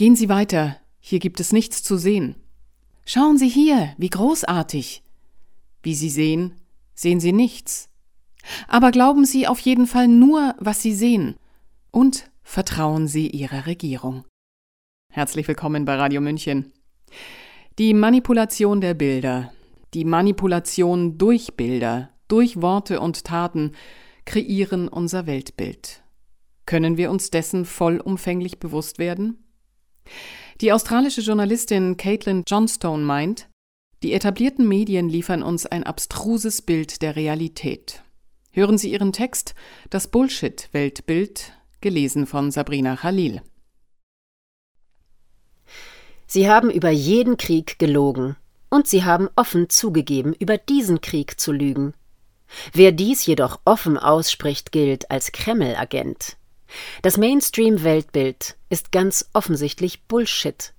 Gehen Sie weiter, hier gibt es nichts zu sehen. Schauen Sie hier, wie großartig. Wie Sie sehen, sehen Sie nichts. Aber glauben Sie auf jeden Fall nur, was Sie sehen. Und vertrauen Sie Ihrer Regierung. Herzlich willkommen bei Radio München. Die Manipulation der Bilder, die Manipulation durch Bilder, durch Worte und Taten kreieren unser Weltbild. Können wir uns dessen vollumfänglich bewusst werden? Die australische Journalistin Caitlin Johnstone meint, die etablierten Medien liefern uns ein abstruses Bild der Realität. Hören Sie ihren Text Das Bullshit-Weltbild, gelesen von Sabrina Khalil. Sie haben über jeden Krieg gelogen, und sie haben offen zugegeben, über diesen Krieg zu lügen. Wer dies jedoch offen ausspricht, gilt als Kreml-Agent. Das Mainstream-Weltbild ist ganz offensichtlich Bullshit.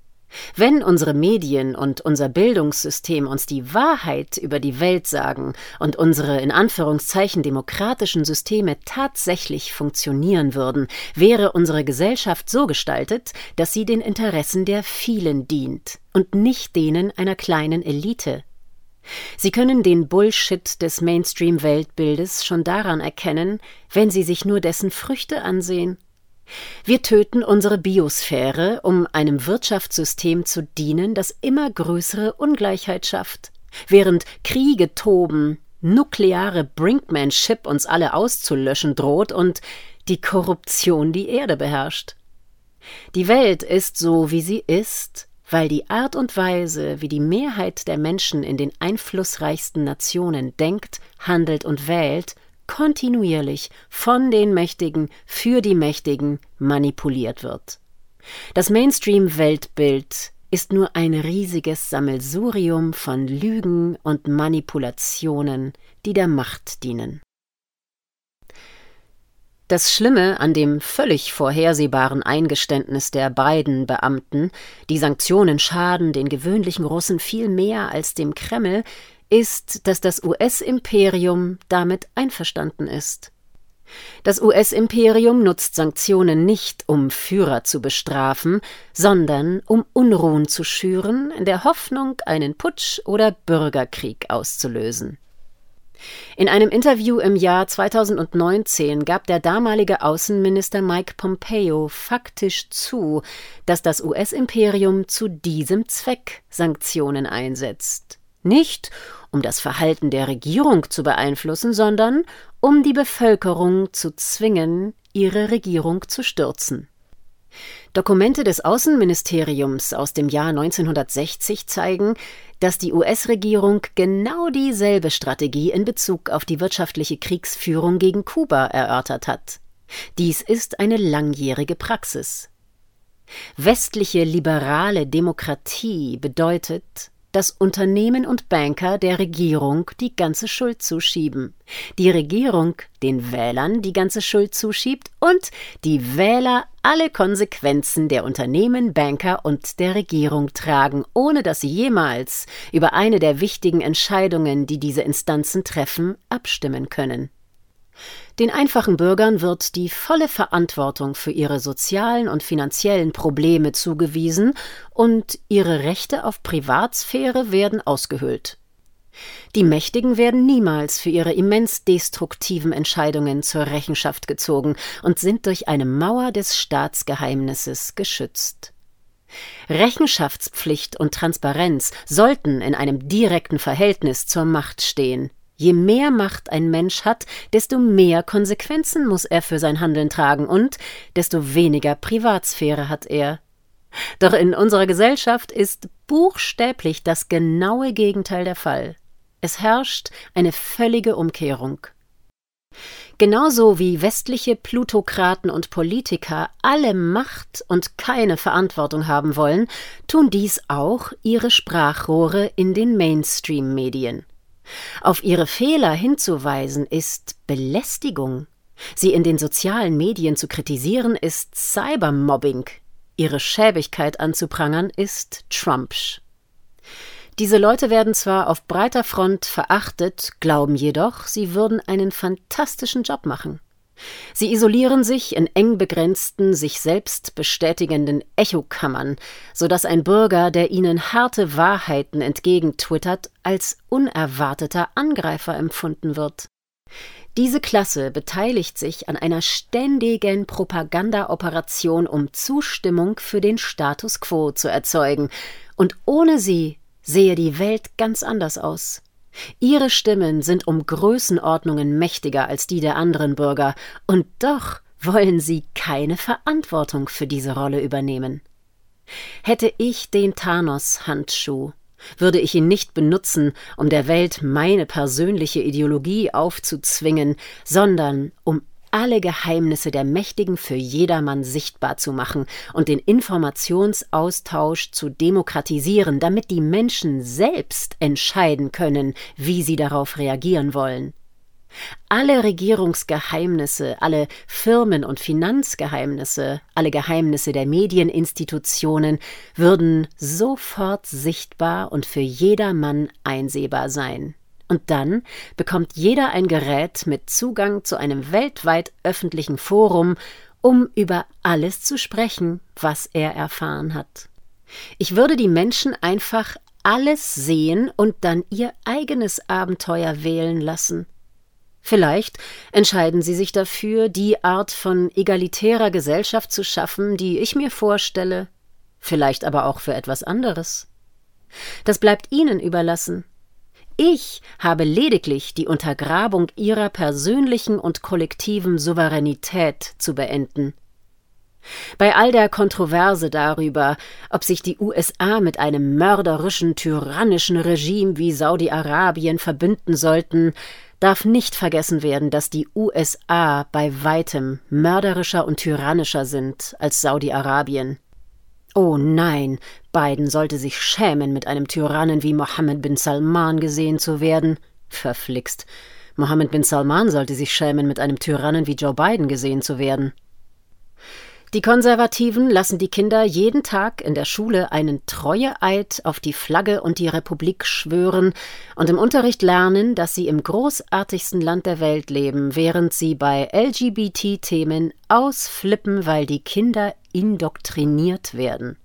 Wenn unsere Medien und unser Bildungssystem uns die Wahrheit über die Welt sagen und unsere in Anführungszeichen demokratischen Systeme tatsächlich funktionieren würden, wäre unsere Gesellschaft so gestaltet, dass sie den Interessen der vielen dient und nicht denen einer kleinen Elite. Sie können den Bullshit des Mainstream-Weltbildes schon daran erkennen, wenn Sie sich nur dessen Früchte ansehen. Wir töten unsere Biosphäre, um einem Wirtschaftssystem zu dienen, das immer größere Ungleichheit schafft. Während Kriege toben, nukleare Brinkmanship uns alle auszulöschen droht und die Korruption die Erde beherrscht. Die Welt ist so, wie sie ist, weil die Art und Weise, wie die Mehrheit der Menschen in den einflussreichsten Nationen denkt, handelt und wählt, kontinuierlich von den Mächtigen für die Mächtigen manipuliert wird. Das Mainstream-Weltbild ist nur ein riesiges Sammelsurium von Lügen und Manipulationen, die der Macht dienen. Das Schlimme an dem völlig vorhersehbaren Eingeständnis der beiden Beamten, die Sanktionen schaden den gewöhnlichen Russen viel mehr als dem Kreml, ist, dass das US-Imperium damit einverstanden ist. Das US-Imperium nutzt Sanktionen nicht, um Führer zu bestrafen, sondern um Unruhen zu schüren, in der Hoffnung, einen Putsch oder Bürgerkrieg auszulösen. In einem Interview im Jahr 2019 gab der damalige Außenminister Mike Pompeo faktisch zu, dass das US-Imperium zu diesem Zweck Sanktionen einsetzt. Nicht, um das Verhalten der Regierung zu beeinflussen, sondern um die Bevölkerung zu zwingen, ihre Regierung zu stürzen. Dokumente des Außenministeriums aus dem Jahr 1960 zeigen, dass die US-Regierung genau dieselbe Strategie in Bezug auf die wirtschaftliche Kriegsführung gegen Kuba erörtert hat. Dies ist eine langjährige Praxis. Westliche liberale Demokratie bedeutet, dass Unternehmen und Banker der Regierung die ganze Schuld zuschieben, die Regierung den Wählern die ganze Schuld zuschiebt und die Wähler alle Konsequenzen der Unternehmen, Banker und der Regierung tragen, ohne dass sie jemals über eine der wichtigen Entscheidungen, die diese Instanzen treffen, abstimmen können. Den einfachen Bürgern wird die volle Verantwortung für ihre sozialen und finanziellen Probleme zugewiesen und ihre Rechte auf Privatsphäre werden ausgehöhlt. Die Mächtigen werden niemals für ihre immens destruktiven Entscheidungen zur Rechenschaft gezogen und sind durch eine Mauer des Staatsgeheimnisses geschützt. Rechenschaftspflicht und Transparenz sollten in einem direkten Verhältnis zur Macht stehen. Je mehr Macht ein Mensch hat, desto mehr Konsequenzen muss er für sein Handeln tragen und desto weniger Privatsphäre hat er. Doch in unserer Gesellschaft ist buchstäblich das genaue Gegenteil der Fall. Es herrscht eine völlige Umkehrung. Genauso wie westliche Plutokraten und Politiker alle Macht und keine Verantwortung haben wollen, tun dies auch ihre Sprachrohre in den Mainstream-Medien. Auf ihre Fehler hinzuweisen ist Belästigung. Sie in den sozialen Medien zu kritisieren ist Cybermobbing. Ihre Schäbigkeit anzuprangern ist Trumpsch. Diese Leute werden zwar auf breiter Front verachtet, glauben jedoch, sie würden einen fantastischen Job machen. Sie isolieren sich in eng begrenzten, sich selbst bestätigenden Echokammern, so dass ein Bürger, der ihnen harte Wahrheiten entgegentwittert, als unerwarteter Angreifer empfunden wird. Diese Klasse beteiligt sich an einer ständigen Propagandaoperation, um Zustimmung für den Status quo zu erzeugen, und ohne sie sehe die Welt ganz anders aus. Ihre Stimmen sind um Größenordnungen mächtiger als die der anderen Bürger, und doch wollen sie keine Verantwortung für diese Rolle übernehmen. Hätte ich den Thanos-Handschuh, würde ich ihn nicht benutzen, um der Welt meine persönliche Ideologie aufzuzwingen, sondern um alle Geheimnisse der Mächtigen für jedermann sichtbar zu machen und den Informationsaustausch zu demokratisieren, damit die Menschen selbst entscheiden können, wie sie darauf reagieren wollen. Alle Regierungsgeheimnisse, alle Firmen- und Finanzgeheimnisse, alle Geheimnisse der Medieninstitutionen würden sofort sichtbar und für jedermann einsehbar sein. Und dann bekommt jeder ein Gerät mit Zugang zu einem weltweit öffentlichen Forum, um über alles zu sprechen, was er erfahren hat. Ich würde die Menschen einfach alles sehen und dann ihr eigenes Abenteuer wählen lassen. Vielleicht entscheiden sie sich dafür, die Art von egalitärer Gesellschaft zu schaffen, die ich mir vorstelle, vielleicht aber auch für etwas anderes. Das bleibt ihnen überlassen. Ich habe lediglich die Untergrabung ihrer persönlichen und kollektiven Souveränität zu beenden. Bei all der Kontroverse darüber, ob sich die USA mit einem mörderischen, tyrannischen Regime wie Saudi-Arabien verbünden sollten, darf nicht vergessen werden, dass die USA bei weitem mörderischer und tyrannischer sind als Saudi-Arabien. Oh nein, Biden sollte sich schämen, mit einem Tyrannen wie Mohammed bin Salman gesehen zu werden. Verflixt. Mohammed bin Salman sollte sich schämen, mit einem Tyrannen wie Joe Biden gesehen zu werden. Die Konservativen lassen die Kinder jeden Tag in der Schule einen Treueeid auf die Flagge und die Republik schwören und im Unterricht lernen, dass sie im großartigsten Land der Welt leben, während sie bei LGBT-Themen ausflippen, weil die Kinder indoktriniert werden.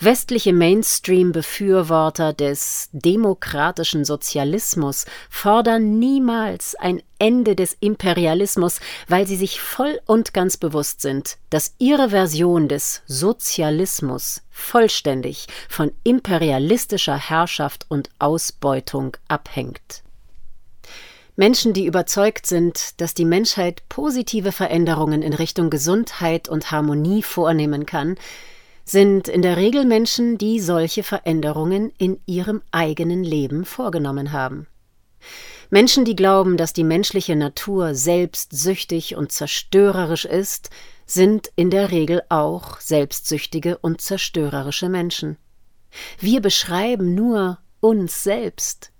Westliche Mainstream-Befürworter des demokratischen Sozialismus fordern niemals ein Ende des Imperialismus, weil sie sich voll und ganz bewusst sind, dass ihre Version des Sozialismus vollständig von imperialistischer Herrschaft und Ausbeutung abhängt. Menschen, die überzeugt sind, dass die Menschheit positive Veränderungen in Richtung Gesundheit und Harmonie vornehmen kann, sind in der Regel Menschen, die solche Veränderungen in ihrem eigenen Leben vorgenommen haben. Menschen, die glauben, dass die menschliche Natur selbstsüchtig und zerstörerisch ist, sind in der Regel auch selbstsüchtige und zerstörerische Menschen. Wir beschreiben nur uns selbst.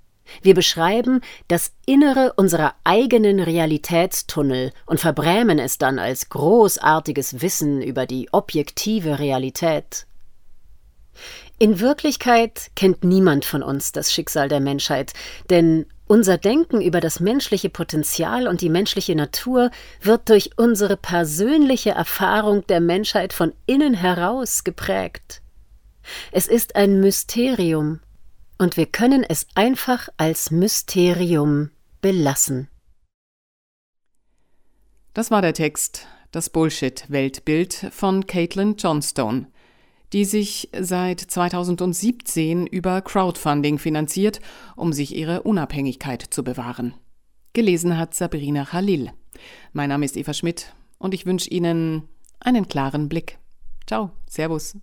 Wir beschreiben das Innere unserer eigenen Realitätstunnel und verbrämen es dann als großartiges Wissen über die objektive Realität. In Wirklichkeit kennt niemand von uns das Schicksal der Menschheit, denn unser Denken über das menschliche Potenzial und die menschliche Natur wird durch unsere persönliche Erfahrung der Menschheit von innen heraus geprägt. Es ist ein Mysterium, und wir können es einfach als Mysterium belassen. Das war der Text Das Bullshit-Weltbild von Caitlin Johnstone, die sich seit 2017 über Crowdfunding finanziert, um sich ihre Unabhängigkeit zu bewahren. Gelesen hat Sabrina Khalil. Mein Name ist Eva Schmidt und ich wünsche Ihnen einen klaren Blick. Ciao, Servus.